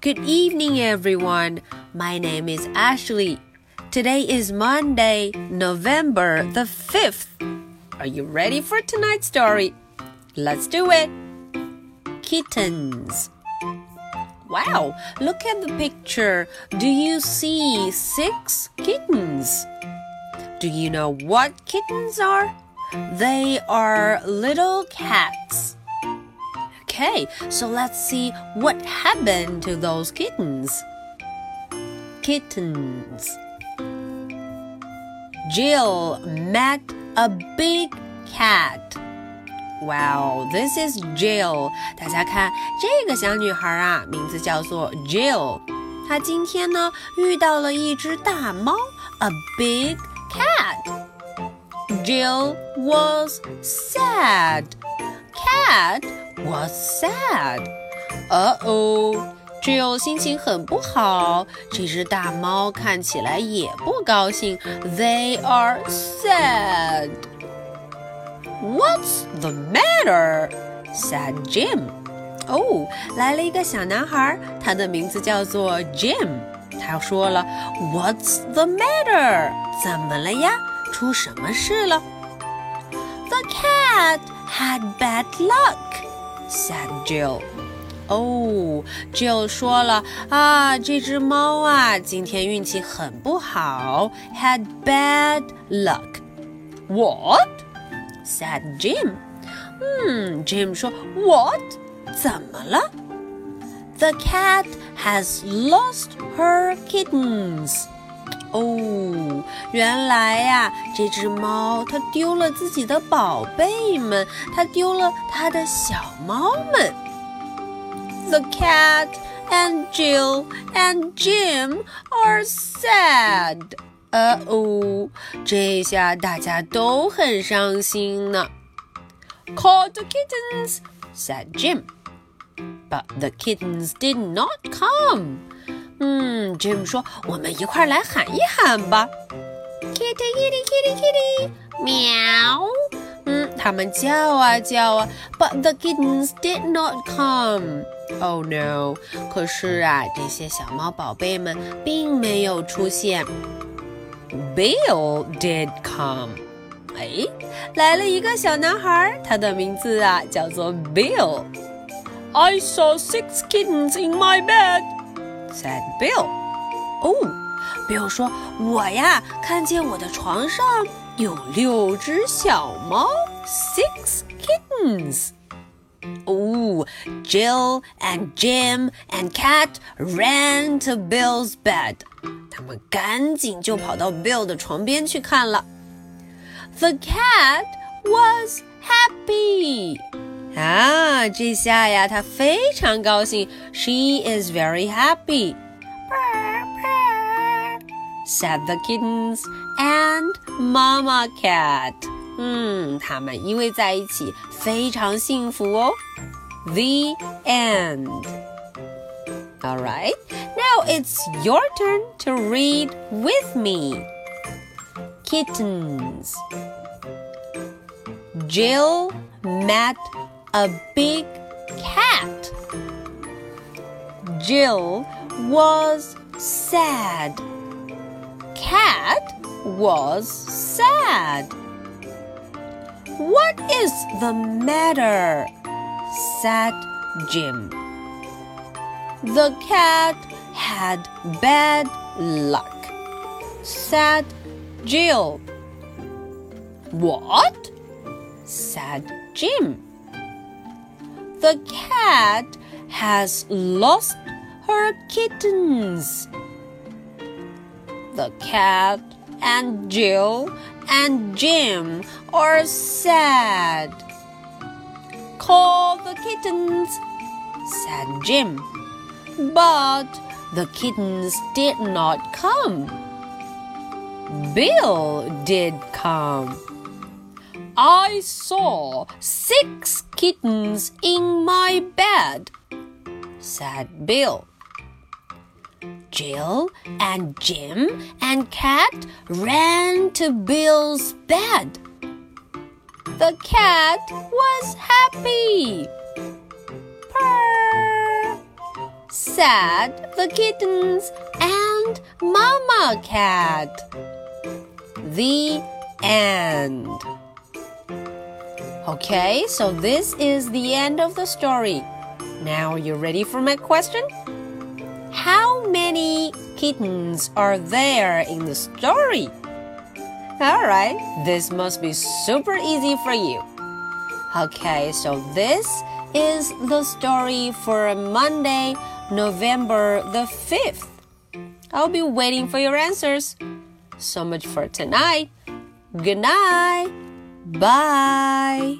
Good evening, everyone. My name is Ashley. Today is Monday, November the 5th. Are you ready for tonight's story? Let's do it. Kittens. Wow, look at the picture. Do you see six kittens? Do you know what kittens are? They are little cats. Okay, so let's see what happened to those kittens. Kittens. Jill met a big cat. Wow, this is Jill. 大家看这个小女孩啊，名字叫做 Jill。她今天呢遇到了一只大猫，a big cat. Jill was sad. Cat was sad. 哦哦，Jill 心情很不好。这只大猫看起来也不高兴。They are sad. What's the matter? said Jim. Oh, 哦，来了一个小男孩，他的名字叫做 Jim。他说了，What's the matter？怎么了呀？出什么事了？The cat had bad luck said Jill. 哦，Jill 说了啊，这只猫啊，今天运气很不好，had bad luck. What? said Jim. 嗯，Jim 说，What？怎么了？The cat has lost her kittens. 哦，原来呀、这只猫它丢了自己的宝贝们，它丢了它的小猫们。The cat and Jill and Jim are sad. 呃哦，这下大家都很伤心呢。Call the kittens, said Jim. But the kittens did not come. 嗯，Jim 说：“我们一块来喊一喊吧。”Kitty, kitty, kitty, kitty，喵。嗯，他们叫啊叫啊，But the kittens did not come. Oh no！可是啊，这些小猫宝贝们并没有出现。Bill did come. 哎，来了一个小男孩，他的名字啊叫做 Bill。I saw six kittens in my bed, said Bill. 哦，Bill 说：“我呀，看见我的床上有六只小猫，six kittens。” Oh, Jill and Jim and Cat ran to Bill's bed. 他们赶紧就跑到 Bill 的床边去看了。The cat was happy. 啊，这下呀，它非常高兴。She is very happy. Said the kittens and Mama Cat. 嗯，他们依偎在一起，非常幸福哦。The end. All right, now it's your turn to read with me. Kittens. Jill met a big cat. Jill was sad. Cat was sad. What is the matter? said Jim. The cat had bad luck, said Jill. What? said Jim. The cat has lost her kittens. The cat and Jill and Jim are sad. Call the kittens, said Jim. But the kittens did not come. Bill did come. I saw six kittens in my bed, said Bill. Jill and Jim and Cat ran to Bill's bed. The cat was happy. Purr, said the kittens, and Mama cat. The end. Okay, so this is the end of the story. Now are you ready for my question? How many kittens are there in the story? Alright, this must be super easy for you. Okay, so this is the story for Monday, November the 5th. I'll be waiting for your answers. So much for tonight. Good night. Bye.